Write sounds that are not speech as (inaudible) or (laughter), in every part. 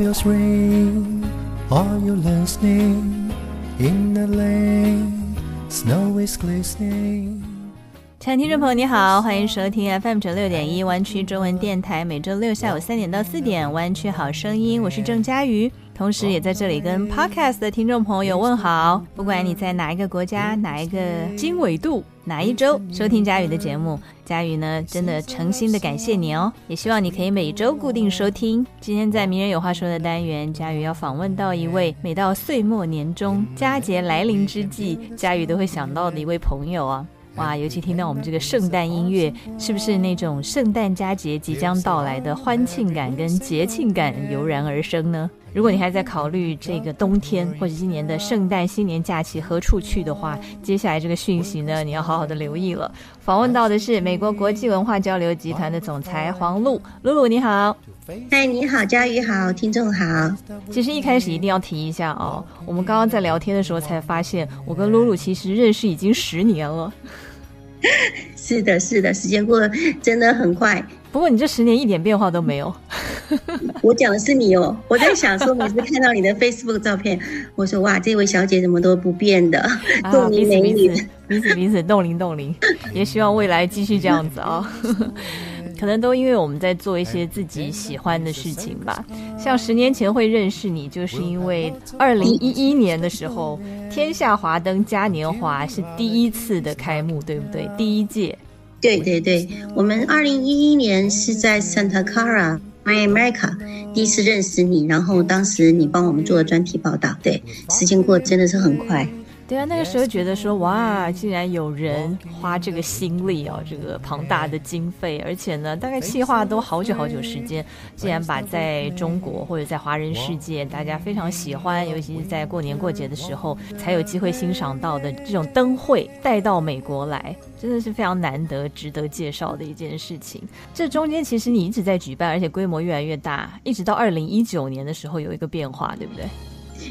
Bells ring, are you listening? In the lane, snow is glistening. 亲爱的听众朋友，你好，欢迎收听 FM 九六点一湾区中文电台，每周六下午三点到四点，湾区好声音，我是郑佳瑜。同时，也在这里跟 Podcast 的听众朋友问好。不管你在哪一个国家、哪一个经纬度、哪一周收听佳宇的节目，佳宇呢真的诚心的感谢你哦。也希望你可以每周固定收听。今天在《名人有话说》的单元，佳宇要访问到一位每到岁末年终、佳节来临之际，佳宇都会想到的一位朋友啊。哇，尤其听到我们这个圣诞音乐，是不是那种圣诞佳节即将到来的欢庆感跟节庆感油然而生呢？如果你还在考虑这个冬天或者今年的圣诞新年假期何处去的话，接下来这个讯息呢，你要好好的留意了。访问到的是美国国际文化交流集团的总裁黄璐，露露你好。嗨，你好，佳宇好，听众好。其实一开始一定要提一下哦，我们刚刚在聊天的时候才发现，我跟露露其实认识已经十年了。(laughs) 是的，是的，时间过得真的很快。不过你这十年一点变化都没有。(laughs) 我讲的是你哦，我在想说，每次看到你的 Facebook 照片，我说哇，这位小姐怎么都不变的，冻龄美女，彼此彼此冻龄冻龄，(laughs) 也希望未来继续这样子啊。可能都因为我们在做一些自己喜欢的事情吧。像十年前会认识你，就是因为二零一一年的时候，天下华灯嘉年华是第一次的开幕，对不对？第一届。对对对，我们二零一一年是在 Santa Clara, My America 第一次认识你，然后当时你帮我们做了专题报道。对，时间过真的是很快。对啊，那个时候觉得说哇，竟然有人花这个心力哦，这个庞大的经费，而且呢，大概计划都好久好久时间，竟然把在中国或者在华人世界大家非常喜欢，尤其是在过年过节的时候才有机会欣赏到的这种灯会带到美国来，真的是非常难得、值得介绍的一件事情。这中间其实你一直在举办，而且规模越来越大，一直到二零一九年的时候有一个变化，对不对？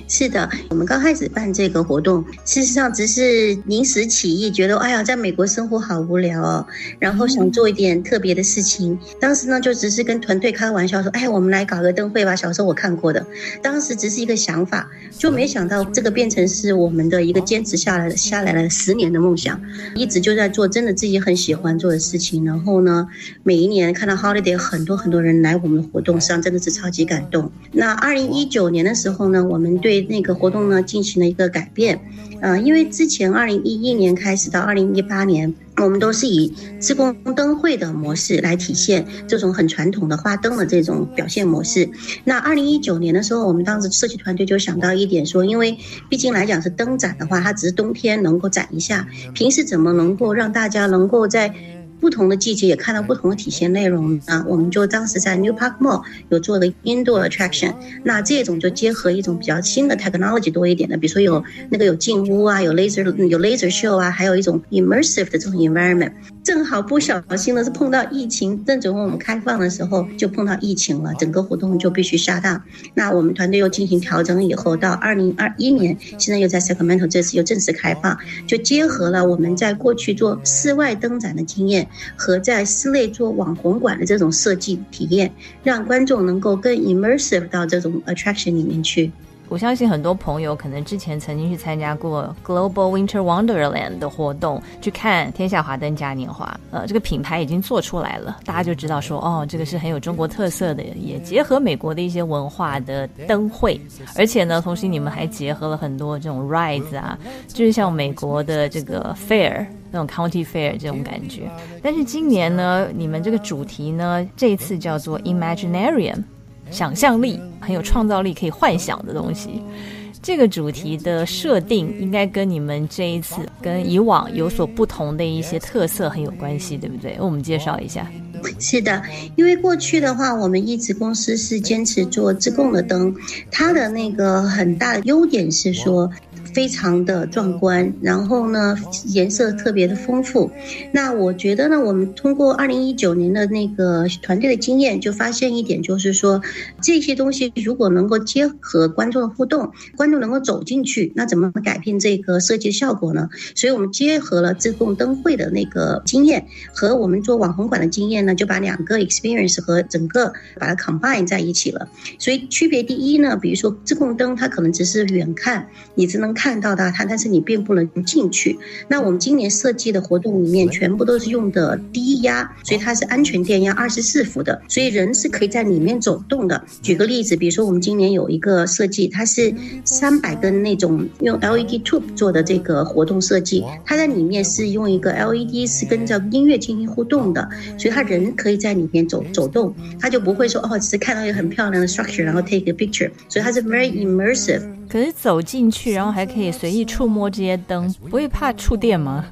是的，我们刚开始办这个活动，事实上只是临时起意，觉得哎呀，在美国生活好无聊哦，然后想做一点特别的事情。当时呢，就只是跟团队开玩笑说，哎，我们来搞个灯会吧。小时候我看过的，当时只是一个想法，就没想到这个变成是我们的一个坚持下来下来了十年的梦想，一直就在做真的自己很喜欢做的事情。然后呢，每一年看到 Holiday 很多很多人来我们的活动上，真的是超级感动。那二零一九年的时候呢，我们对那个活动呢进行了一个改变，呃，因为之前二零一一年开始到二零一八年，我们都是以自贡灯会的模式来体现这种很传统的花灯的这种表现模式。那二零一九年的时候，我们当时设计团队就想到一点说，因为毕竟来讲是灯展的话，它只是冬天能够展一下，平时怎么能够让大家能够在不同的季节也看到不同的体现内容啊，我们就当时在 New Park Mall 有做了 indoor attraction，那这种就结合一种比较新的 technology 多一点的，比如说有那个有进屋啊，有 laser 有 laser show 啊，还有一种 immersive 的这种 environment。正好不小心的是碰到疫情，正准备我们开放的时候就碰到疫情了，整个活动就必须下档。那我们团队又进行调整以后，到二零二一年，现在又在 Sacramento 这次又正式开放，就结合了我们在过去做室外灯展的经验。和在室内做网红馆的这种设计体验，让观众能够更 immersive 到这种 attraction 里面去。我相信很多朋友可能之前曾经去参加过 Global Winter Wonderland 的活动，去看天下华灯嘉年华。呃，这个品牌已经做出来了，大家就知道说，哦，这个是很有中国特色的，也结合美国的一些文化的灯会。而且呢，同时你们还结合了很多这种 rides 啊，就是像美国的这个 fair 那种 county fair 这种感觉。但是今年呢，你们这个主题呢，这一次叫做 Imaginarium。想象力很有创造力，可以幻想的东西。这个主题的设定应该跟你们这一次跟以往有所不同的一些特色很有关系，对不对？我们介绍一下。是的，因为过去的话，我们一直公司是坚持做自供的灯，它的那个很大的优点是说。非常的壮观，然后呢，颜色特别的丰富。那我觉得呢，我们通过二零一九年的那个团队的经验，就发现一点，就是说这些东西如果能够结合观众的互动，观众能够走进去，那怎么改变这个设计效果呢？所以我们结合了自贡灯会的那个经验和我们做网红馆的经验呢，就把两个 experience 和整个把它 combine 在一起了。所以区别第一呢，比如说自贡灯，它可能只是远看，你只能。看到的它，但是你并不能进去。那我们今年设计的活动里面，全部都是用的低压，所以它是安全电压，二十四伏的，所以人是可以在里面走动的。举个例子，比如说我们今年有一个设计，它是三百根那种用 LED tube 做的这个活动设计，它在里面是用一个 LED 是跟着音乐进行互动的，所以它人可以在里面走走动，它就不会说哦，只是看到一个很漂亮的 structure，然后 take a picture，所以它是 very immersive。可是走进去，然后还可以随意触摸这些灯，不会怕触电吗？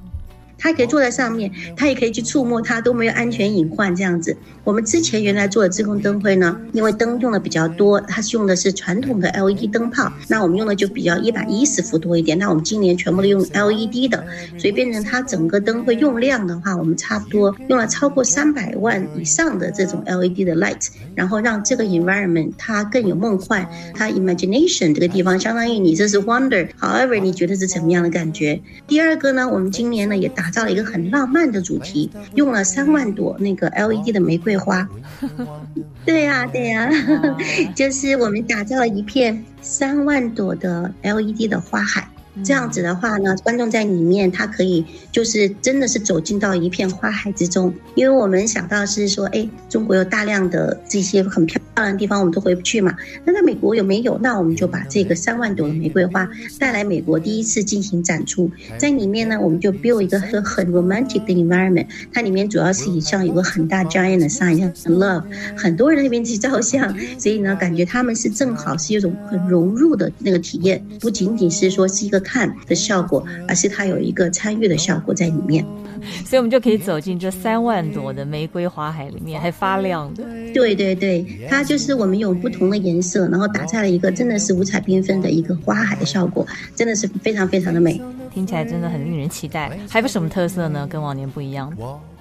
他可以坐在上面，他也可以去触摸它，都没有安全隐患这样子。我们之前原来做的自控灯会呢，因为灯用的比较多，它是用的是传统的 LED 灯泡，那我们用的就比较一百一十伏多一点。那我们今年全部都用 LED 的，所以变成它整个灯会用量的话，我们差不多用了超过三百万以上的这种 LED 的 light，然后让这个 environment 它更有梦幻，它 imagination 这个地方相当于你这是 wonder，however 你觉得是什么样的感觉？第二个呢，我们今年呢也打。打造了一个很浪漫的主题，用了三万朵那个 LED 的玫瑰花。对呀，对呀，(laughs) 就是我们打造了一片三万朵的 LED 的花海。这样子的话呢，观众在里面，他可以就是真的是走进到一片花海之中。因为我们想到是说，哎，中国有大量的这些很漂亮的地方，我们都回不去嘛。那在美国有没有？那我们就把这个三万朵的玫瑰花带来美国，第一次进行展出。在里面呢，我们就 build 一个很很 romantic 的 environment。它里面主要是以像有个很大 giant 的 sign，像 love，很多人那边去照相，所以呢，感觉他们是正好是一种很融入的那个体验，不仅仅是说是一个。看的效果，而是它有一个参与的效果在里面，所以我们就可以走进这三万朵的玫瑰花海里面，还发亮的。对对对，它就是我们用不同的颜色，然后打在了一个真的是五彩缤纷的一个花海的效果，真的是非常非常的美，听起来真的很令人期待。还有什么特色呢？跟往年不一样？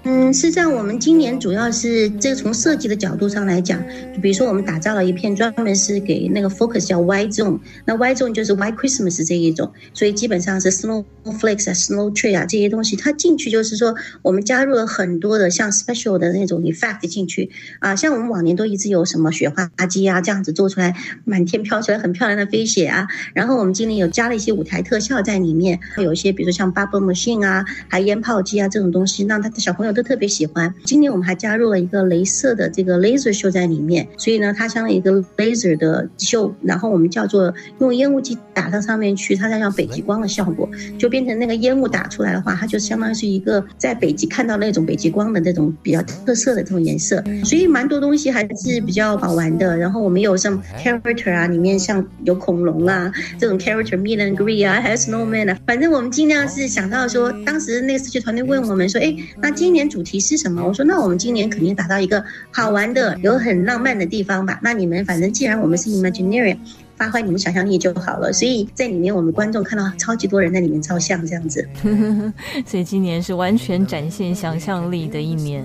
嗯，事实上，我们今年主要是这从设计的角度上来讲，比如说我们打造了一片专门是给那个 focus 叫 Y zone，那 Y zone 就是 Y Christmas 这一种，所以基本上是 snowflakes 啊、snow tree 啊这些东西，它进去就是说我们加入了很多的像 special 的那种 effect 进去啊，像我们往年都一直有什么雪花机啊这样子做出来，满天飘出来很漂亮的飞雪啊，然后我们今年有加了一些舞台特效在里面，有一些比如说像 bubble machine 啊，还有烟炮机啊这种东西，让他的小朋友。都特别喜欢。今年我们还加入了一个镭射的这个 laser show 在里面，所以呢，它相当于一个 laser 的秀。然后我们叫做用烟雾机打到上面去，它才像北极光的效果，就变成那个烟雾打出来的话，它就相当于是一个在北极看到那种北极光的那种比较特色的这种颜色。所以蛮多东西还是比较好玩的。然后我们有像 character 啊，里面像有恐龙啊这种 character meet and greet 啊，还有 snowman 啊，反正我们尽量是想到说，当时那个设计团队问我们说，哎，那今年。主题是什么？我说，那我们今年肯定打造一个好玩的、有很浪漫的地方吧。那你们反正既然我们是 Imagineering，发挥你们想象力就好了。所以在里面，我们观众看到超级多人在里面照相，这样子。(laughs) 所以今年是完全展现想象力的一年，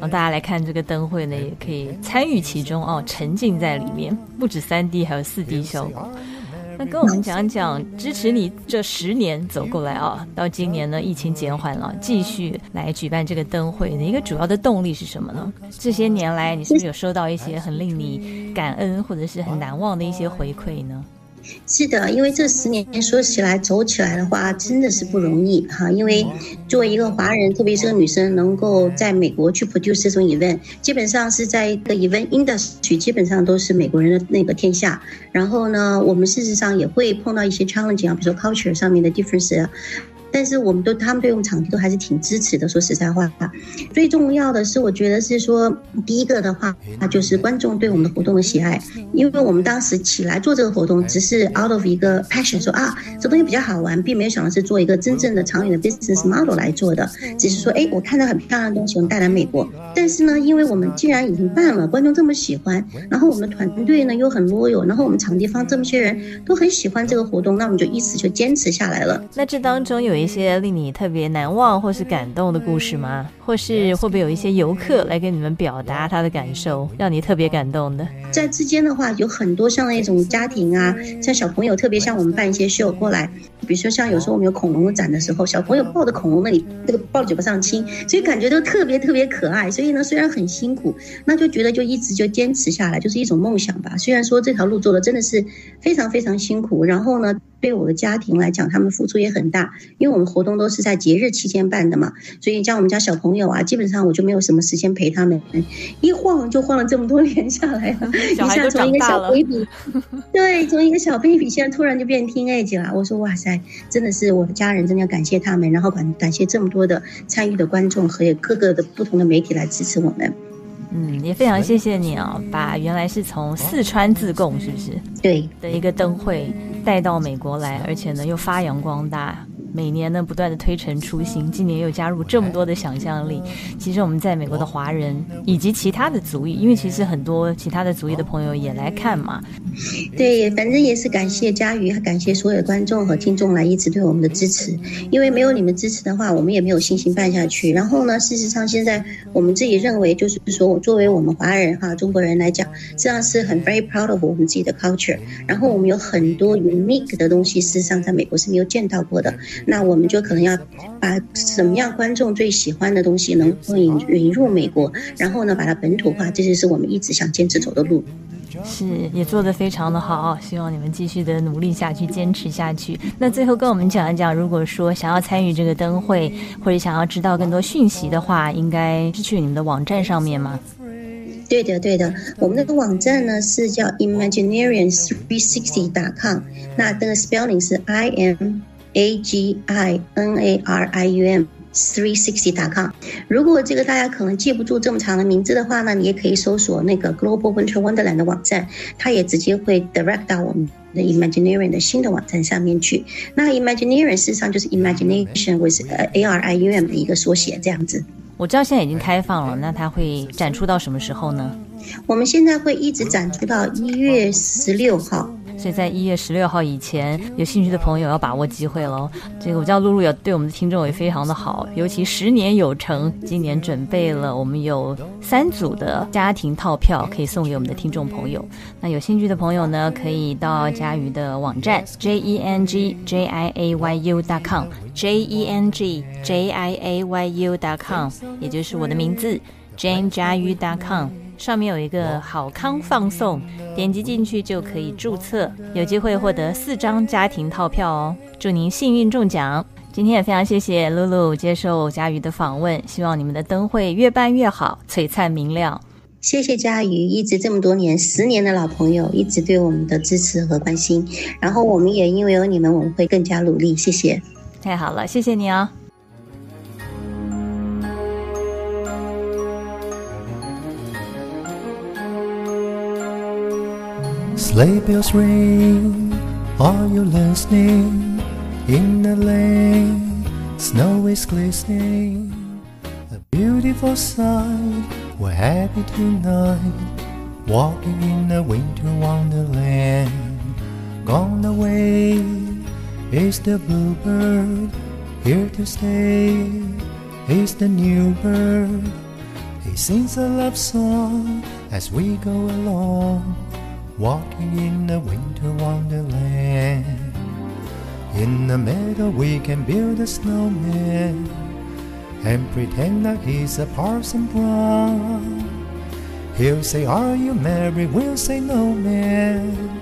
让大家来看这个灯会呢，也可以参与其中哦，沉浸在里面，不止三 D，还有四 D 效果。那跟我们讲讲支持你这十年走过来啊，到今年呢疫情减缓了，继续来举办这个灯会的一个主要的动力是什么呢？这些年来你是不是有收到一些很令你感恩或者是很难忘的一些回馈呢？是的，因为这十年说起来走起来的话，真的是不容易哈。因为作为一个华人，特别是个女生，能够在美国去 produce 这种 event，基本上是在一个 event industry，基本上都是美国人的那个天下。然后呢，我们事实上也会碰到一些 challenge 啊，比如说 culture 上面的 difference。但是我们都他们对我们场地都还是挺支持的。说实在话，最重要的是，我觉得是说第一个的话，那就是观众对我们的活动的喜爱，因为我们当时起来做这个活动，只是 out of 一个 passion，说啊这东西比较好玩，并没有想到是做一个真正的长远的 business model 来做的，只是说哎我看到很漂亮的东西，我们带来美国。但是呢，因为我们既然已经办了，观众这么喜欢，然后我们的团队呢又很 loyal，然后我们场地方这么些人都很喜欢这个活动，那我们就一直就坚持下来了。那这当中有一些令你特别难忘或是感动的故事吗？或是会不会有一些游客来跟你们表达他的感受，让你特别感动的？在之间的话，有很多像那种家庭啊，像小朋友，特别像我们办一些秀过来，比如说像有时候我们有恐龙展的时候，小朋友抱着恐龙那里，那个抱嘴巴上亲，所以感觉都特别特别可爱。所以呢，虽然很辛苦，那就觉得就一直就坚持下来，就是一种梦想吧。虽然说这条路做的真的是非常非常辛苦，然后呢。对我的家庭来讲，他们付出也很大，因为我们活动都是在节日期间办的嘛，所以像我们家小朋友啊，基本上我就没有什么时间陪他们，一晃就晃了这么多年下来了，(laughs) 一下从一个小 baby，对，从一个小 baby，现在突然就变 teenage 了。我说哇塞，真的是我的家人，真的要感谢他们，然后感感谢这么多的参与的观众和各个的不同的媒体来支持我们。嗯，也非常谢谢你哦，把原来是从四川自贡是不是？对，的一个灯会带到美国来，而且呢又发扬光大。每年呢，不断的推陈出新，今年又加入这么多的想象力。其实我们在美国的华人以及其他的族裔，因为其实很多其他的族裔的朋友也来看嘛。对，反正也是感谢佳瑜，感谢所有的观众和听众来一直对我们的支持。因为没有你们支持的话，我们也没有信心办下去。然后呢，事实上现在我们自己认为，就是说我作为我们华人哈中国人来讲，这样是很 very proud of 我们自己的 culture。然后我们有很多 unique 的东西，事实上在美国是没有见到过的。那我们就可能要把什么样观众最喜欢的东西能够引引入美国，然后呢把它本土化，这就是我们一直想坚持走的路。是，也做得非常的好，希望你们继续的努力下去，坚持下去。那最后跟我们讲一讲，如果说想要参与这个灯会，或者想要知道更多讯息的话，应该是去你们的网站上面吗？对的，对的，我们那个网站呢是叫 Imaginarium Three Sixty dot com，那这个 spelling 是 I M。A g i n a r i u m three sixty dot com。如果这个大家可能记不住这么长的名字的话呢，你也可以搜索那个 Global Winter Wonderland 的网站，它也直接会 direct 到我们的 Imaginarium 的新的网站上面去。那 Imaginarium 事实上就是 Imagination with a r i u m 的一个缩写，这样子。我知道现在已经开放了，那它会展出到什么时候呢？我们现在会一直展出到一月十六号。所以在一月十六号以前，有兴趣的朋友要把握机会喽。这个我知道露露也对我们的听众也非常的好，尤其十年有成，今年准备了我们有三组的家庭套票可以送给我们的听众朋友。那有兴趣的朋友呢，可以到佳瑜的网站 j e n g j i a y u dot com j e n g j i a y u dot com，也就是我的名字 jane 佳瑜 dot com。上面有一个好康放送，点击进去就可以注册，有机会获得四张家庭套票哦！祝您幸运中奖！今天也非常谢谢露露接受佳瑜的访问，希望你们的灯会越办越好，璀璨明亮。谢谢佳瑜，一直这么多年，十年的老朋友，一直对我们的支持和关心。然后我们也因为有你们，我们会更加努力。谢谢，太好了，谢谢你哦。Sleigh bells ring, are you listening? In the lane, snow is glistening. A beautiful sight, we're happy tonight. Walking in a winter wonderland. Gone away is the bluebird, here to stay is the new bird. He sings a love song as we go along walking in the winter wonderland. In the meadow, we can build a snowman and pretend that he's a Parson Brown. He'll say, Are you married? We'll say, No, man.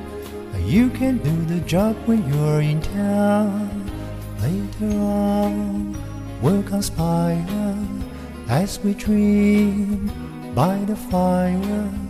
You can do the job when you're in town. Later on, we'll conspire as we dream by the fire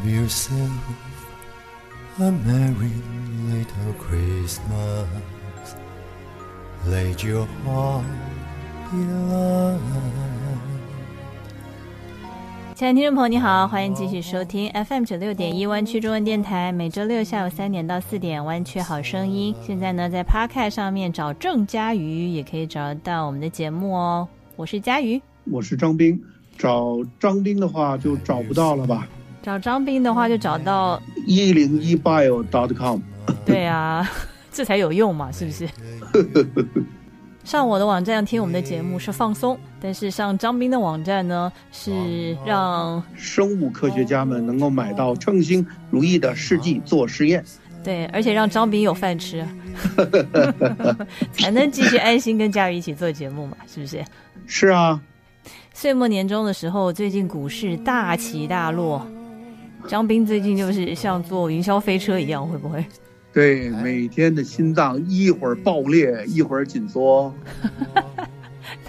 Have yourself a merry little Christmas. Let your heart be light. 亲爱的听众朋友，你好，欢迎继续收听 FM 九六点一湾区中文电台，每周六下午三点到四点，湾区好声音。现在呢，在 Podcast 上面找郑佳瑜，也可以找到我们的节目哦。我是佳瑜，我是张斌，找张斌的话就找不到了吧？找张斌的话就找到，一零一 bio.com。对啊，(laughs) 这才有用嘛，是不是？上我的网站听我们的节目是放松，但是上张斌的网站呢，是让生物科学家们能够买到称心如意的试剂做实验。对，而且让张斌有饭吃，(laughs) 才能继续安心跟佳宇一起做节目嘛，是不是？是啊，岁末年终的时候，最近股市大起大落，张斌最近就是像坐云霄飞车一样，会不会？对，每天的心脏一会儿爆裂，(laughs) 一会儿紧缩。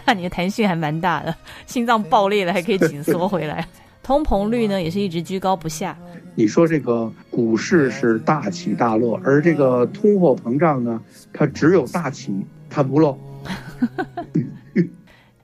那你的弹性还蛮大的，心脏爆裂了还可以紧缩回来。(laughs) 通膨率呢也是一直居高不下。你说这个股市是大起大落，而这个通货膨胀呢，它只有大起，它不落。(laughs)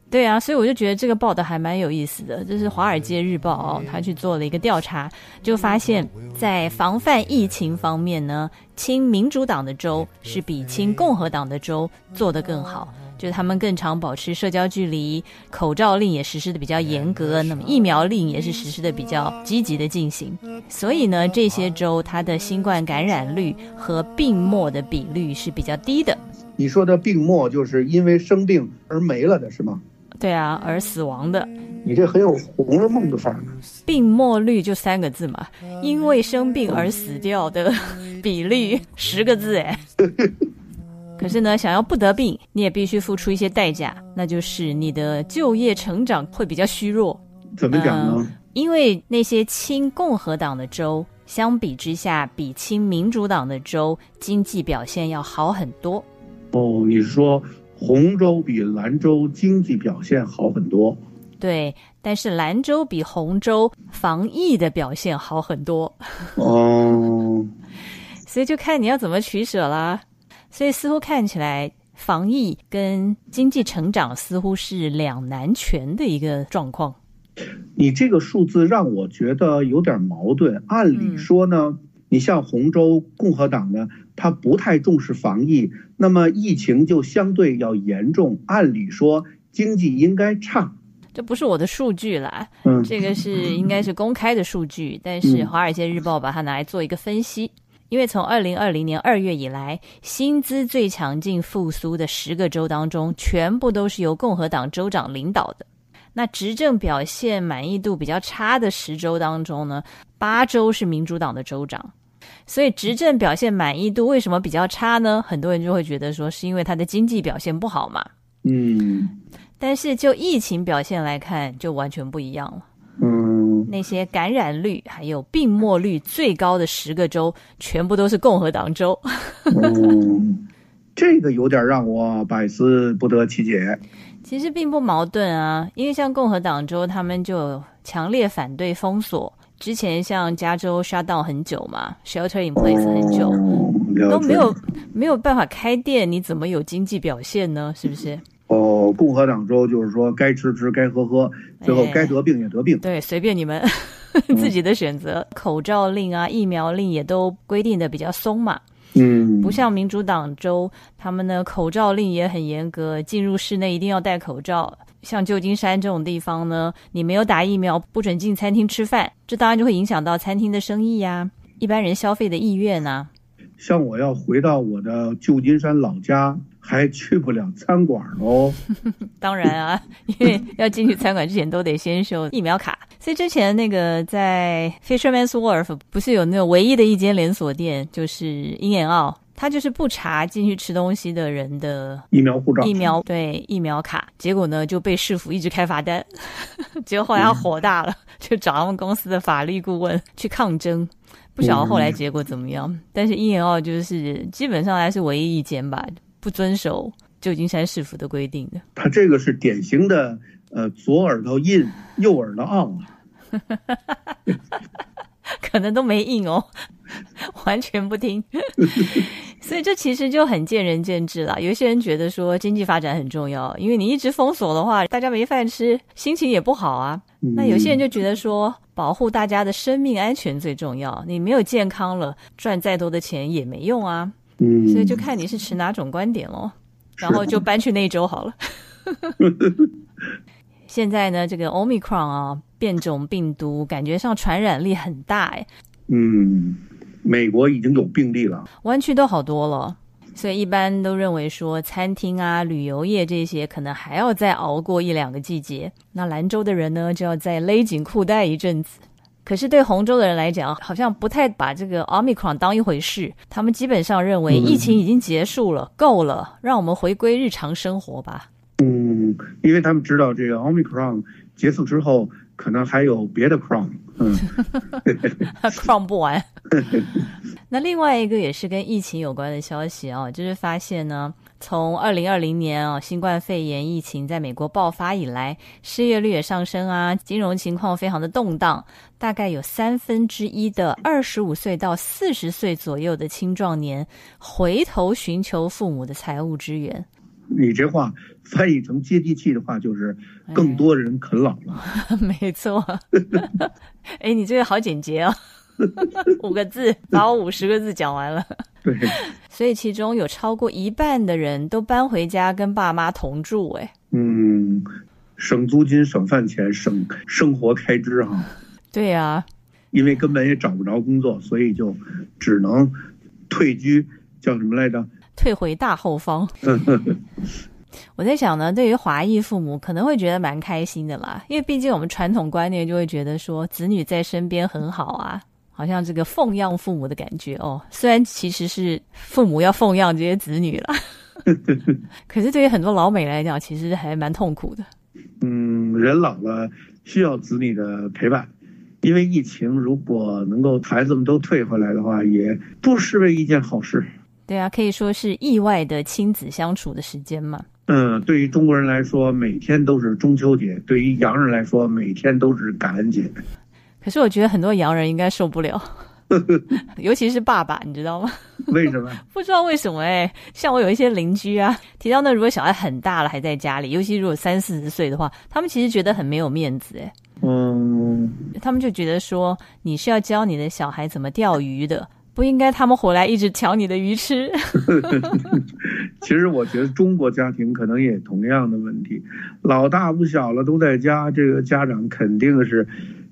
对啊，所以我就觉得这个报道还蛮有意思的。这是《华尔街日报》哦，他去做了一个调查，就发现，在防范疫情方面呢，亲民主党的州是比亲共和党的州做得更好，就是他们更常保持社交距离，口罩令也实施的比较严格，那么疫苗令也是实施的比较积极的进行。所以呢，这些州它的新冠感染率和病末的比率是比较低的。你说的病末就是因为生病而没了的是吗？对啊，而死亡的，你这很有《红楼梦》的范儿呢。病末率就三个字嘛，因为生病而死掉的比例 (laughs) 十个字哎。可是呢，想要不得病，你也必须付出一些代价，那就是你的就业成长会比较虚弱。怎么讲呢？因为那些亲共和党的州，相比之下，比亲民主党的州经济表现要好很多。哦，你是说？红州比兰州经济表现好很多，对，但是兰州比红州防疫的表现好很多。哦，所以就看你要怎么取舍啦。所以似乎看起来防疫跟经济成长似乎是两难全的一个状况。你这个数字让我觉得有点矛盾。按理说呢，你像洪州共和党呢。他不太重视防疫，那么疫情就相对要严重。按理说经济应该差，这不是我的数据啦，嗯，这个是 (laughs) 应该是公开的数据。但是《华尔街日报》把它拿来做一个分析，因为从二零二零年二月以来，薪资最强劲复苏的十个州当中，全部都是由共和党州长领导的。那执政表现满意度比较差的十州当中呢，八州是民主党的州长。所以执政表现满意度为什么比较差呢？很多人就会觉得说是因为他的经济表现不好嘛。嗯，但是就疫情表现来看，就完全不一样了。嗯，那些感染率还有病末率最高的十个州，全部都是共和党州。嗯，这个有点让我百思不得其解。其实并不矛盾啊，因为像共和党州，他们就强烈反对封锁。之前像加州 shut down 很久嘛，shelter in place 很久，都没有没有办法开店，你怎么有经济表现呢？是不是？哦，共和党州就是说该吃吃，该喝喝，最后该得病也得病。对，随便你们 (laughs) 自己的选择。口罩令啊，疫苗令也都规定的比较松嘛。嗯，不像民主党州，他们的口罩令也很严格，进入室内一定要戴口罩。像旧金山这种地方呢，你没有打疫苗，不准进餐厅吃饭，这当然就会影响到餐厅的生意呀，一般人消费的意愿呐。像我要回到我的旧金山老家还去不了餐馆喽。(laughs) 当然啊，因为要进去餐馆之前都得先收疫苗卡。所以之前那个在 Fisherman's Wharf 不是有那个唯一的一间连锁店，就是鹰眼澳，他就是不查进去吃东西的人的疫苗护照，疫苗对疫苗卡，结果呢就被市府一直开罚单，(laughs) 结果后来他火大了，(laughs) 就找他们公司的法律顾问去抗争。不晓得后来结果怎么样，但是一眼澳就是基本上还是唯一一间吧，不遵守旧金山市府的规定的。他这个是典型的呃左耳朵印，右耳朵傲啊，(laughs) 可能都没应哦，(laughs) 完全不听。(laughs) 所以这其实就很见仁见智了。有些人觉得说经济发展很重要，因为你一直封锁的话，大家没饭吃，心情也不好啊。那有些人就觉得说。保护大家的生命安全最重要。你没有健康了，赚再多的钱也没用啊。嗯，所以就看你是持哪种观点喽。然后就搬去那州好了。(laughs) 现在呢，这个 Omicron 啊，变种病毒感觉上传染力很大哎。嗯，美国已经有病例了，湾区都好多了。所以一般都认为说，餐厅啊、旅游业这些可能还要再熬过一两个季节。那兰州的人呢，就要再勒紧裤带一阵子。可是对洪州的人来讲，好像不太把这个 Omicron 当一回事。他们基本上认为疫情已经结束了，够了，让我们回归日常生活吧。嗯，因为他们知道这个 Omicron 结束之后，可能还有别的 Crown，。嗯，，(laughs) Crown 不完。(laughs) 那另外一个也是跟疫情有关的消息啊，就是发现呢，从二零二零年啊，新冠肺炎疫情在美国爆发以来，失业率也上升啊，金融情况非常的动荡，大概有三分之一的二十五岁到四十岁左右的青壮年回头寻求父母的财务支援。你这话翻译成接地气的话，就是更多人啃老了。(laughs) 没错。(laughs) 哎，你这个好简洁哦，(laughs) 五个字把我五十个字讲完了。对。所以其中有超过一半的人都搬回家跟爸妈同住。哎。嗯，省租金、省饭钱、省生活开支哈。对呀。因为根本也找不着工作，所以就只能退居，叫什么来着？退回大后方。(laughs) 我在想呢，对于华裔父母可能会觉得蛮开心的啦，因为毕竟我们传统观念就会觉得说子女在身边很好啊，好像这个奉养父母的感觉哦。虽然其实是父母要奉养这些子女了，(laughs) 可是对于很多老美来讲，其实还蛮痛苦的。嗯，人老了需要子女的陪伴，因为疫情如果能够孩子们都退回来的话，也不失为一件好事。对啊，可以说是意外的亲子相处的时间嘛。嗯，对于中国人来说，每天都是中秋节；对于洋人来说，每天都是感恩节。(laughs) 可是我觉得很多洋人应该受不了，(laughs) 尤其是爸爸，你知道吗？为什么？(laughs) 不知道为什么哎。像我有一些邻居啊，提到那如果小孩很大了还在家里，尤其如果三四十岁的话，他们其实觉得很没有面子哎。嗯，他们就觉得说你是要教你的小孩怎么钓鱼的。不应该他们回来一直抢你的鱼吃。(laughs) 其实我觉得中国家庭可能也同样的问题，老大不小了都在家，这个家长肯定是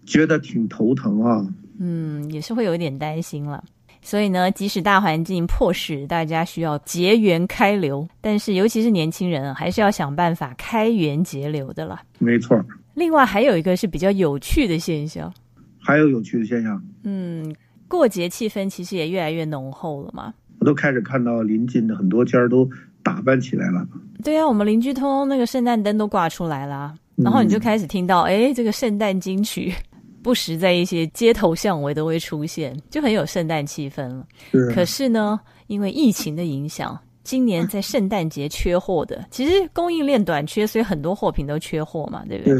觉得挺头疼啊。嗯，也是会有点担心了。所以呢，即使大环境迫使大家需要节源开流，但是尤其是年轻人，还是要想办法开源节流的了。没错。另外还有一个是比较有趣的现象。还有有趣的现象。嗯。过节气氛其实也越来越浓厚了嘛。我都开始看到临近的很多家都打扮起来了。对啊，我们邻居通通那个圣诞灯都挂出来了，然后你就开始听到，哎，这个圣诞金曲 (laughs) 不时在一些街头巷尾都会出现，就很有圣诞气氛了。可是呢，因为疫情的影响，今年在圣诞节缺货的，其实供应链短缺，所以很多货品都缺货嘛，对不对？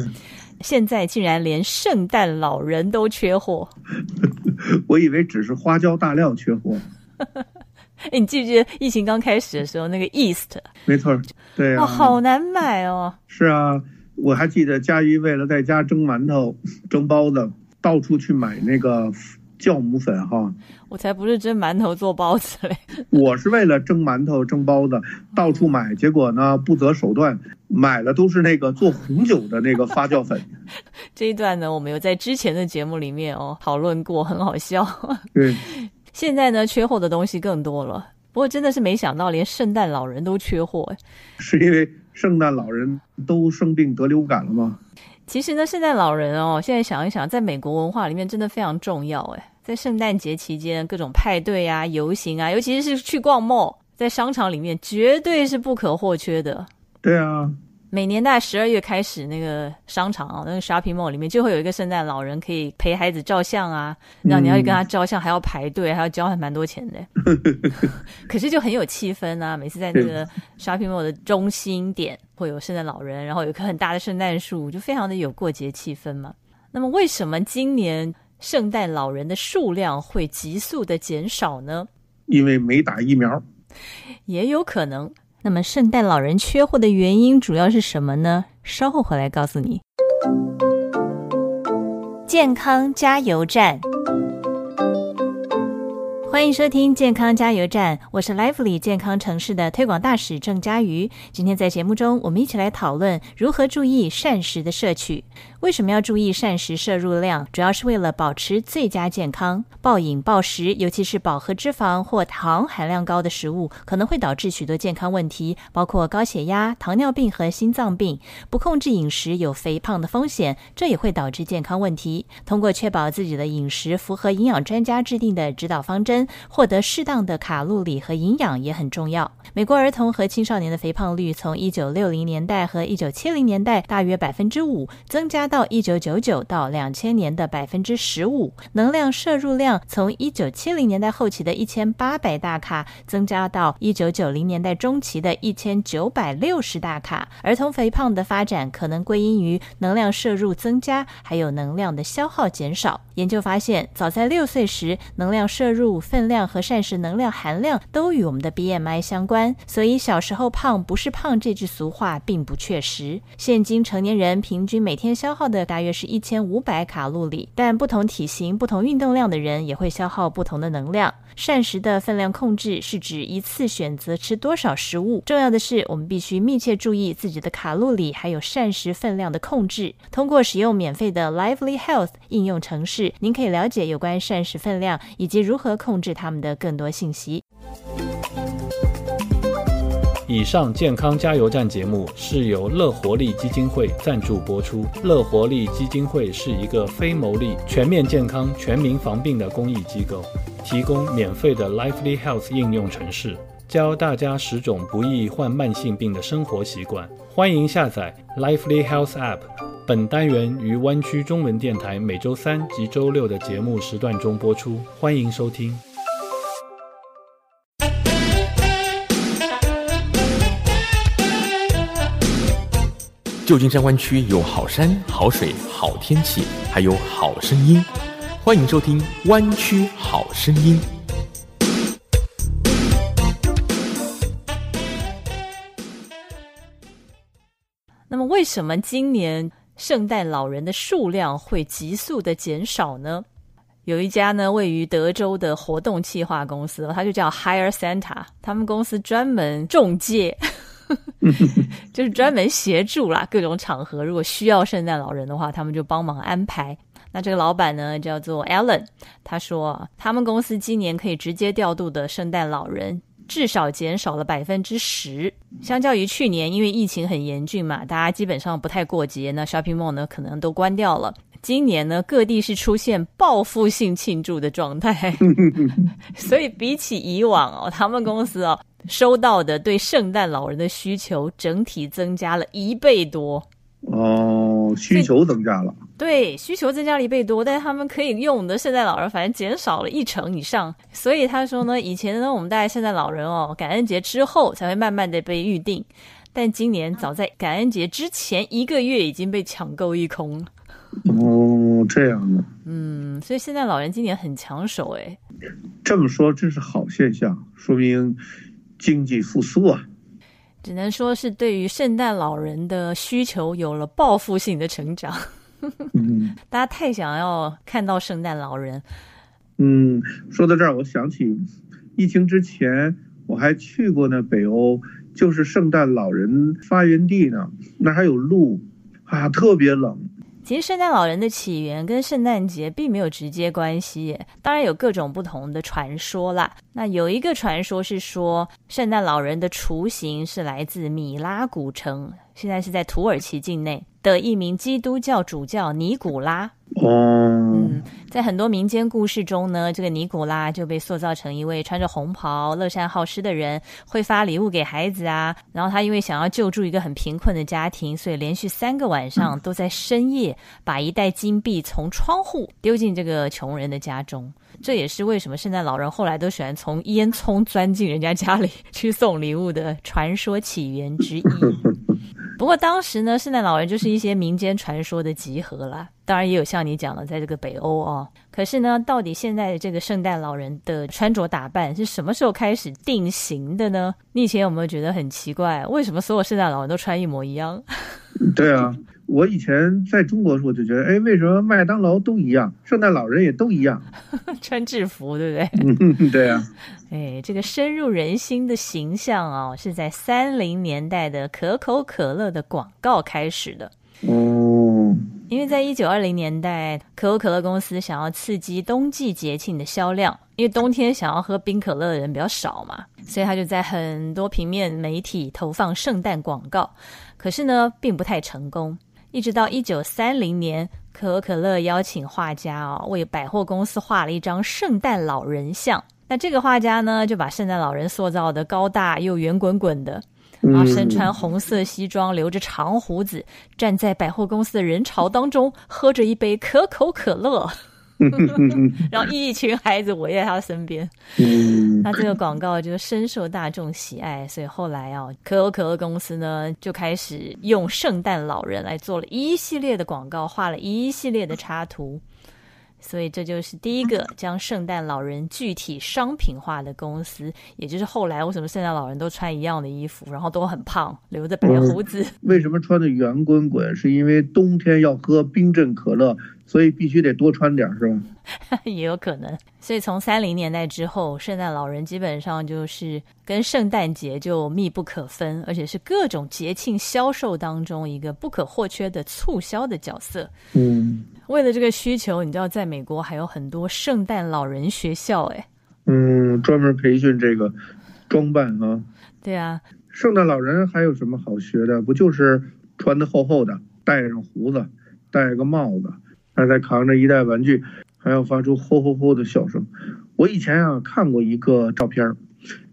现在竟然连圣诞老人都缺货，我以为只是花椒大料缺货。(laughs) 哎，你记不记得疫情刚开始的时候，那个 East？没错，对啊，好难买哦。是啊，我还记得佳瑜为了在家蒸馒头、蒸包子，到处去买那个。酵母粉哈，我才不是蒸馒头做包子嘞！(laughs) 我是为了蒸馒头蒸包子到处买，结果呢不择手段买的都是那个做红酒的那个发酵粉。(laughs) 这一段呢，我们有在之前的节目里面哦讨论过，很好笑。(laughs) 对，现在呢缺货的东西更多了，不过真的是没想到，连圣诞老人都缺货，哎，是因为圣诞老人都生病得流感了吗？其实呢，圣诞老人哦，现在想一想，在美国文化里面真的非常重要，哎，在圣诞节期间，各种派对啊、游行啊，尤其是去逛 mall，在商场里面，绝对是不可或缺的。对啊。每年大概十二月开始，那个商场啊，那个 shopping mall 里面就会有一个圣诞老人，可以陪孩子照相啊。然后你要去跟他照相，还要排队，还要交还蛮多钱的。(laughs) 可是就很有气氛啊！每次在那个 shopping mall 的中心点会有圣诞老人，然后有一棵很大的圣诞树，就非常的有过节气氛嘛。那么为什么今年圣诞老人的数量会急速的减少呢？因为没打疫苗，也有可能。那么，圣诞老人缺货的原因主要是什么呢？稍后回来告诉你。健康加油站。欢迎收听健康加油站，我是 Lively 健康城市的推广大使郑佳瑜。今天在节目中，我们一起来讨论如何注意膳食的摄取。为什么要注意膳食摄入量？主要是为了保持最佳健康。暴饮暴食，尤其是饱和脂肪或糖含量高的食物，可能会导致许多健康问题，包括高血压、糖尿病和心脏病。不控制饮食有肥胖的风险，这也会导致健康问题。通过确保自己的饮食符合营养专家制定的指导方针。获得适当的卡路里和营养也很重要。美国儿童和青少年的肥胖率从一九六零年代和一九七零年代大约百分之五，增增加到一九九九到两千年的百分之十五。能量摄入量从一九七零年代后期的一千八百大卡，增加到一九九零年代中期的一千九百六十大卡。儿童肥胖的发展可能归因于能量摄入增加，还有能量的消耗减少。研究发现，早在六岁时，能量摄入分量和膳食能量含量都与我们的 BMI 相关，所以小时候胖不是胖这句俗话并不确实。现今成年人平均每天消耗的大约是一千五百卡路里，但不同体型、不同运动量的人也会消耗不同的能量。膳食的分量控制是指一次选择吃多少食物，重要的是我们必须密切注意自己的卡路里还有膳食分量的控制。通过使用免费的 Lively Health 应用程式。您可以了解有关膳食分量以及如何控制它们的更多信息。以上健康加油站节目是由乐活力基金会赞助播出。乐活力基金会是一个非牟利、全面健康、全民防病的公益机构，提供免费的 Lively Health 应用程式，教大家十种不易患慢性病的生活习惯。欢迎下载 Lively Health App。本单元于湾区中文电台每周三及周六的节目时段中播出，欢迎收听。旧金山湾区有好山好水好天气，还有好声音，欢迎收听《湾区好声音》。那么，为什么今年？圣诞老人的数量会急速的减少呢？有一家呢位于德州的活动企划公司，它就叫 Hire Santa，他们公司专门中介，(laughs) 就是专门协助啦各种场合，如果需要圣诞老人的话，他们就帮忙安排。那这个老板呢叫做 Alan，他说他们公司今年可以直接调度的圣诞老人。至少减少了百分之十，相较于去年，因为疫情很严峻嘛，大家基本上不太过节，那 shopping mall 呢可能都关掉了。今年呢，各地是出现报复性庆祝的状态，(laughs) 所以比起以往哦，他们公司哦收到的对圣诞老人的需求整体增加了一倍多。哦，需求增加了。对，需求增加了一倍多，但是他们可以用的圣诞老人反正减少了一成以上。所以他说呢，以前呢我们大概圣诞老人哦，感恩节之后才会慢慢的被预定，但今年早在感恩节之前一个月已经被抢购一空。哦，这样的。嗯，所以圣诞老人今年很抢手哎。这么说这是好现象，说明经济复苏啊。只能说是对于圣诞老人的需求有了报复性的成长。(laughs) 大家太想要看到圣诞老人。嗯，说到这儿，我想起疫情之前我还去过那北欧，就是圣诞老人发源地呢，那还有鹿啊，特别冷。其实圣诞老人的起源跟圣诞节并没有直接关系，当然有各种不同的传说啦。那有一个传说是说，圣诞老人的雏形是来自米拉古城，现在是在土耳其境内的一名基督教主教尼古拉。哦，嗯，在很多民间故事中呢，这个尼古拉就被塑造成一位穿着红袍、乐善好施的人，会发礼物给孩子啊。然后他因为想要救助一个很贫困的家庭，所以连续三个晚上都在深夜把一袋金币从窗户丢进这个穷人的家中。这也是为什么圣诞老人后来都喜欢从烟囱钻进人家家里去送礼物的传说起源之一。(laughs) 不过当时呢，圣诞老人就是一些民间传说的集合啦。当然也有像你讲的，在这个北欧哦。可是呢，到底现在的这个圣诞老人的穿着打扮是什么时候开始定型的呢？你以前有没有觉得很奇怪？为什么所有圣诞老人都穿一模一样？(laughs) 对啊，我以前在中国的时候就觉得，哎，为什么麦当劳都一样，圣诞老人也都一样？(laughs) 穿制服，对不对？嗯，对啊。(laughs) 哎，这个深入人心的形象哦，是在三零年代的可口可乐的广告开始的。哦，因为在一九二零年代，可口可乐公司想要刺激冬季节庆的销量，因为冬天想要喝冰可乐的人比较少嘛，所以他就在很多平面媒体投放圣诞广告。可是呢，并不太成功。一直到一九三零年，可口可乐邀请画家哦，为百货公司画了一张圣诞老人像。那这个画家呢，就把圣诞老人塑造的高大又圆滚滚的，然后身穿红色西装，留着长胡子，站在百货公司的人潮当中，喝着一杯可口可乐，(laughs) 然后一群孩子围在他身边。那这个广告就深受大众喜爱，所以后来啊，可口可乐公司呢就开始用圣诞老人来做了一系列的广告，画了一系列的插图。所以这就是第一个将圣诞老人具体商品化的公司，也就是后来为什么圣诞老人都穿一样的衣服，然后都很胖，留着白胡子。为什么穿的圆滚滚？是因为冬天要喝冰镇可乐，所以必须得多穿点，是吧？(laughs) 也有可能。所以从三零年代之后，圣诞老人基本上就是跟圣诞节就密不可分，而且是各种节庆销售当中一个不可或缺的促销的角色。嗯。为了这个需求，你知道，在美国还有很多圣诞老人学校，哎，嗯，专门培训这个装扮啊。对啊，圣诞老人还有什么好学的？不就是穿的厚厚的，戴上胡子，戴个帽子，还在扛着一袋玩具，还要发出吼吼吼的笑声。我以前啊看过一个照片，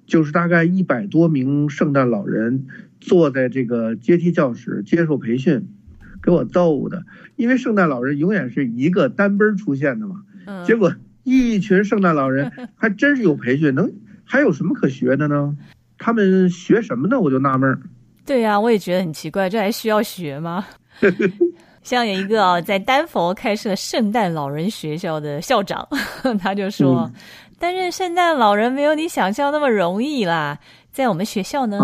就是大概一百多名圣诞老人坐在这个阶梯教室接受培训。给我逗的，因为圣诞老人永远是一个单奔出现的嘛。嗯。结果一群圣诞老人 (laughs) 还真是有培训，能还有什么可学的呢？他们学什么呢？我就纳闷儿。对呀，我也觉得很奇怪，这还需要学吗？(laughs) 像有一个啊，在丹佛开设圣诞老人学校的校长，(laughs) 他就说：“担任圣诞老人没有你想象那么容易啦。”在我们学校呢，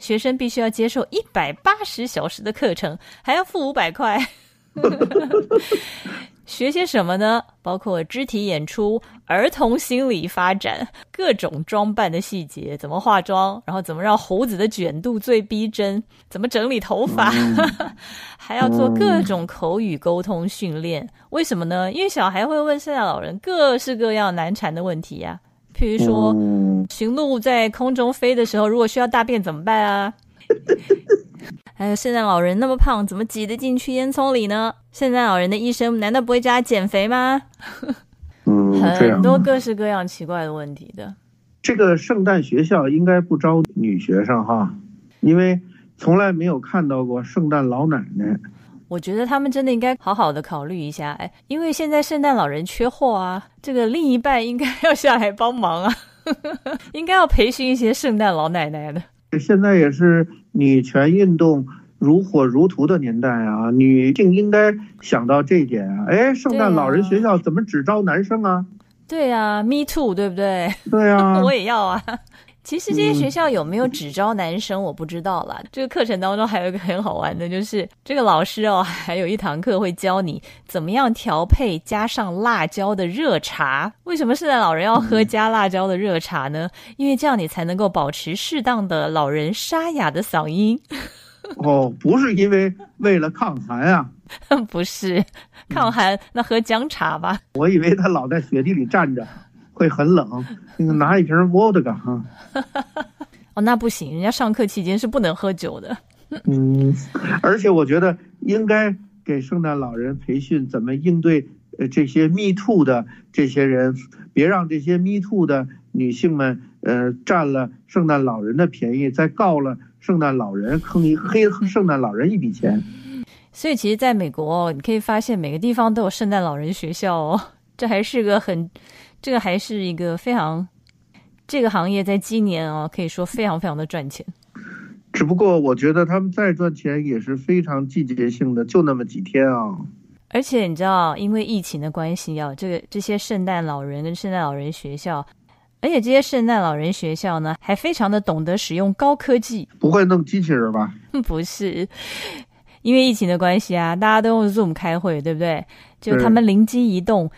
学生必须要接受一百八十小时的课程，还要付五百块。(laughs) 学些什么呢？包括肢体演出、儿童心理发展、各种装扮的细节，怎么化妆，然后怎么让胡子的卷度最逼真，怎么整理头发，(laughs) 还要做各种口语沟通训练。为什么呢？因为小孩会问圣诞老人各式各样难缠的问题呀。譬如说，驯鹿在空中飞的时候，如果需要大便怎么办啊？还有圣诞老人那么胖，怎么挤得进去烟囱里呢？圣诞老人的医生难道不会叫他减肥吗？很多各式各样奇怪的问题的。这个圣诞学校应该不招女学生哈，因为从来没有看到过圣诞老奶奶。我觉得他们真的应该好好的考虑一下，哎，因为现在圣诞老人缺货啊，这个另一半应该要下来帮忙啊，(laughs) 应该要培训一些圣诞老奶奶的。现在也是女权运动如火如荼的年代啊，女性应该想到这一点啊。哎，圣诞老人学校怎么只招男生啊？对啊，Me too，对不对？对啊，(laughs) 我也要啊。其实这些学校有没有只招男生，我不知道啦。这个课程当中还有一个很好玩的，就是 (laughs) 这个老师哦，还有一堂课会教你怎么样调配加上辣椒的热茶。为什么圣诞老人要喝加辣椒的热茶呢？因为这样你才能够保持适当的老人沙哑的嗓音。(laughs) 哦，不是因为为了抗寒啊？(laughs) 不是抗寒，那喝姜茶吧。我以为他老在雪地里站着。会很冷，那个拿一瓶 vodka 哈。(laughs) 哦，那不行，人家上课期间是不能喝酒的。嗯，而且我觉得应该给圣诞老人培训怎么应对呃这些 me too 的这些人，别让这些 me too 的女性们呃占了圣诞老人的便宜，再告了圣诞老人，坑一黑圣诞老人一笔钱。所以，其实在美国，你可以发现每个地方都有圣诞老人学校哦。(laughs) 这还是个很，这个还是一个非常，这个行业在今年哦，可以说非常非常的赚钱。只不过我觉得他们再赚钱也是非常季节性的，就那么几天啊。而且你知道，因为疫情的关系啊，这个这些圣诞老人跟圣诞老人学校，而且这些圣诞老人学校呢，还非常的懂得使用高科技。不会弄机器人吧？(laughs) 不是。因为疫情的关系啊，大家都用 Zoom 开会，对不对？就他们灵机一动，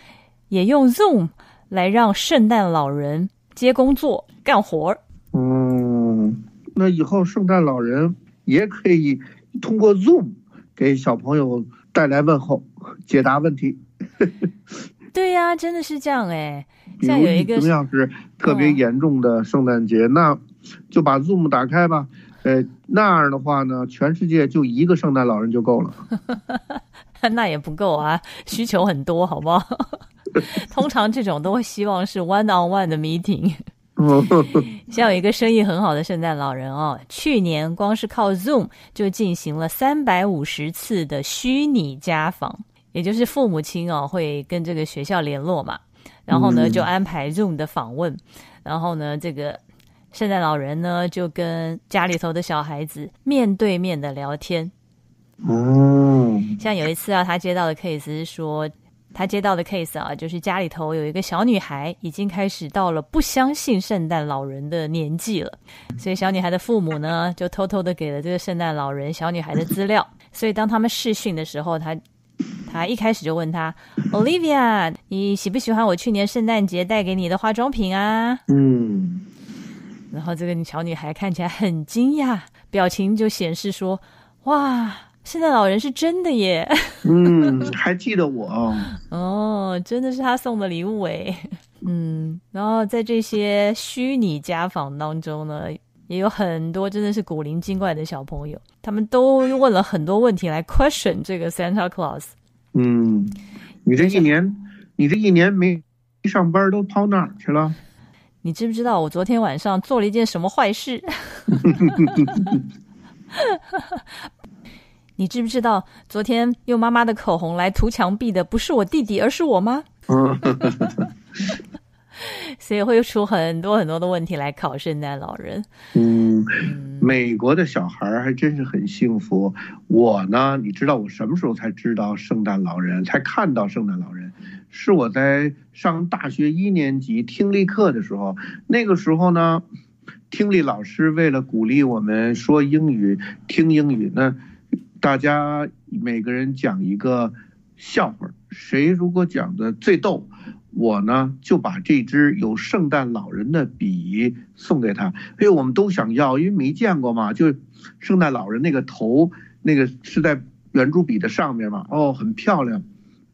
也用 Zoom 来让圣诞老人接工作、干活儿。嗯，那以后圣诞老人也可以通过 Zoom 给小朋友带来问候、解答问题。(laughs) 对呀，真的是这样哎。像有一个同样是特别严重的圣诞节，那就把 Zoom 打开吧。呃，那样的话呢，全世界就一个圣诞老人就够了。(laughs) 那也不够啊，需求很多，好不好？(laughs) 通常这种都会希望是 one on one 的 meeting。(laughs) 像有一个生意很好的圣诞老人哦，去年光是靠 Zoom 就进行了三百五十次的虚拟家访，也就是父母亲哦会跟这个学校联络嘛，然后呢就安排 Zoom 的访问，然后呢这个。圣诞老人呢，就跟家里头的小孩子面对面的聊天。嗯，像有一次啊，他接到的 case 是说，他接到的 case 啊，就是家里头有一个小女孩，已经开始到了不相信圣诞老人的年纪了。所以小女孩的父母呢，就偷偷的给了这个圣诞老人小女孩的资料。所以当他们试训的时候，他他一开始就问他：“Olivia，你喜不喜欢我去年圣诞节带给你的化妆品啊？”嗯。然后这个小女孩看起来很惊讶，表情就显示说：“哇，圣诞老人是真的耶！”嗯，还记得我 (laughs) 哦，真的是他送的礼物哎。嗯，然后在这些虚拟家访当中呢，也有很多真的是古灵精怪的小朋友，他们都问了很多问题来 question 这个 Santa Claus。嗯，你这一年，你这一年没上班都跑哪儿去了？你知不知道我昨天晚上做了一件什么坏事？(laughs) 你知不知道昨天用妈妈的口红来涂墙壁的不是我弟弟，而是我妈？所以会出很多很多的问题来考圣诞老人。嗯，美国的小孩还真是很幸福。我呢，你知道我什么时候才知道圣诞老人，才看到圣诞老人？是我在上大学一年级听力课的时候，那个时候呢，听力老师为了鼓励我们说英语、听英语那，大家每个人讲一个笑话，谁如果讲的最逗，我呢就把这支有圣诞老人的笔送给他。因为，我们都想要，因为没见过嘛，就圣诞老人那个头，那个是在圆珠笔的上面嘛，哦，很漂亮。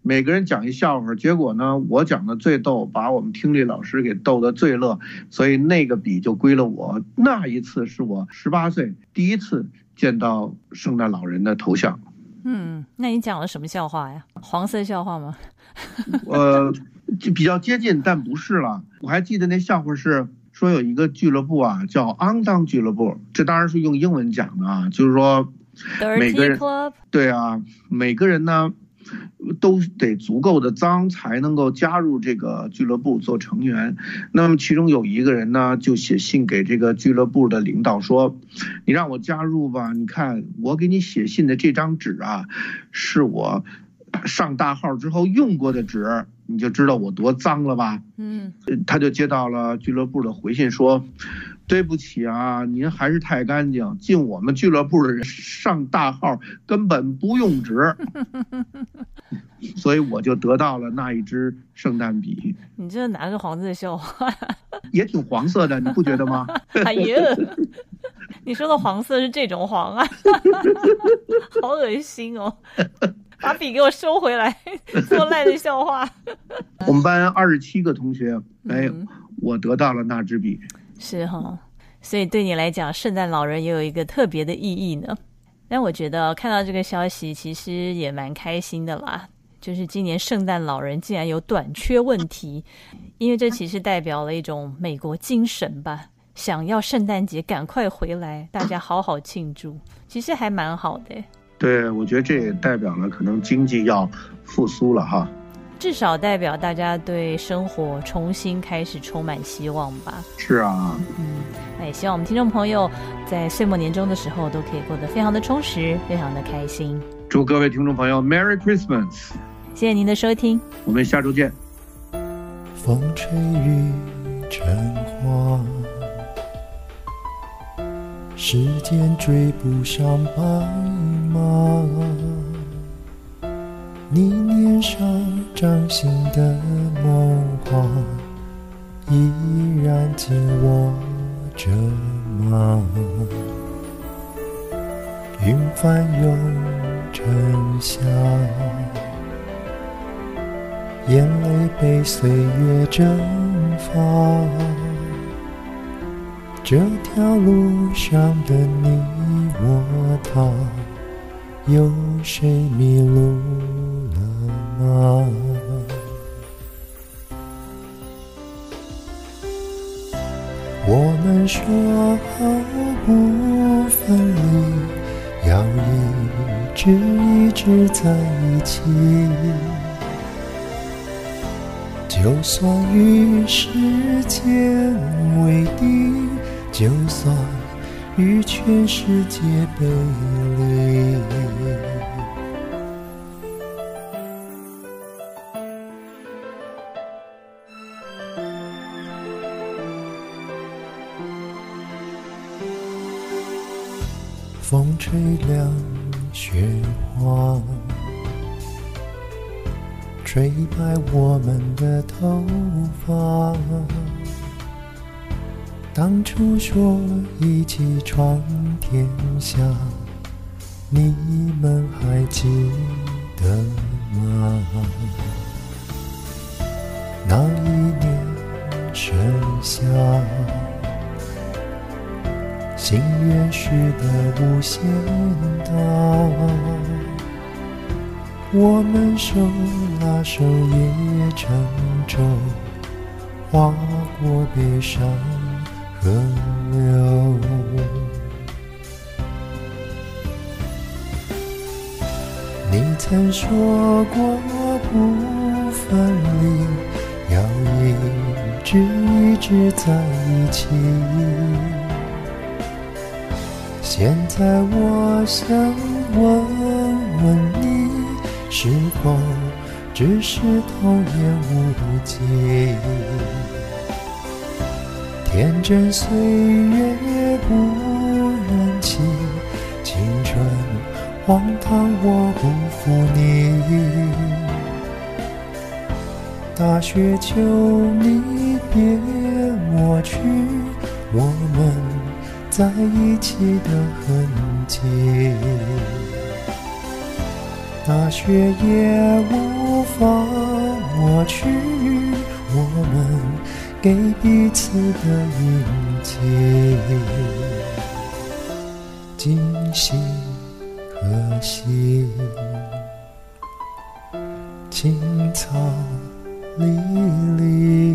每个人讲一笑话，结果呢，我讲的最逗，把我们听力老师给逗得最乐，所以那个笔就归了我。那一次是我十八岁第一次见到圣诞老人的头像。嗯，那你讲了什么笑话呀？黄色笑话吗？(laughs) 呃，就比较接近，但不是了。我还记得那笑话是说有一个俱乐部啊，叫肮脏俱乐部，这当然是用英文讲的啊，就是说每个人对啊，每个人呢。都得足够的脏才能够加入这个俱乐部做成员。那么其中有一个人呢，就写信给这个俱乐部的领导说：“你让我加入吧，你看我给你写信的这张纸啊，是我上大号之后用过的纸，你就知道我多脏了吧？”嗯，他就接到了俱乐部的回信说。对不起啊，您还是太干净。进我们俱乐部的人上大号根本不用纸，所以我就得到了那一支圣诞笔。(laughs) 你这哪个黄色笑话？也挺黄色的，你不觉得吗？哎呀，你说的黄色是这种黄啊，(laughs) 好恶心哦！把笔给我收回来，(laughs) 做烂的笑话。(laughs) 我们班二十七个同学，哎，嗯我得到了那支笔。是哈、所以对你来讲，圣诞老人也有一个特别的意义呢。但我觉得看到这个消息，其实也蛮开心的啦。就是今年圣诞老人竟然有短缺问题，因为这其实代表了一种美国精神吧，想要圣诞节赶快回来，大家好好庆祝，其实还蛮好的。对，我觉得这也代表了可能经济要复苏了哈。至少代表大家对生活重新开始充满希望吧。是啊，嗯，那也希望我们听众朋友在岁末年终的时候都可以过得非常的充实，非常的开心。祝各位听众朋友 Merry Christmas，谢谢您的收听。我们下周见。风吹雨成花，时间追不上白马。你年少掌心的梦话，依然紧握着吗？云翻涌成夏。眼泪被岁月蒸发，这条路上的你我他，有谁迷路了吗？我们说好不分离，要一直一直在一起。就算与时间为敌，就算与全世界背离。吹凉雪花。吹白我们的头发。当初说一起闯天下，你们还记得吗？那一年盛夏，心愿许得无限大。我们手拉手也成舟，划过悲伤河流。你曾说过不分离，要一直一直在一起。现在我想问问你。是否只是童言无忌？天真岁月不忍欺，青春荒唐我不负你。大雪求你别抹去我们在一起的痕迹。大雪也无法抹去我们给彼此的印记，今夕何夕？青草离离，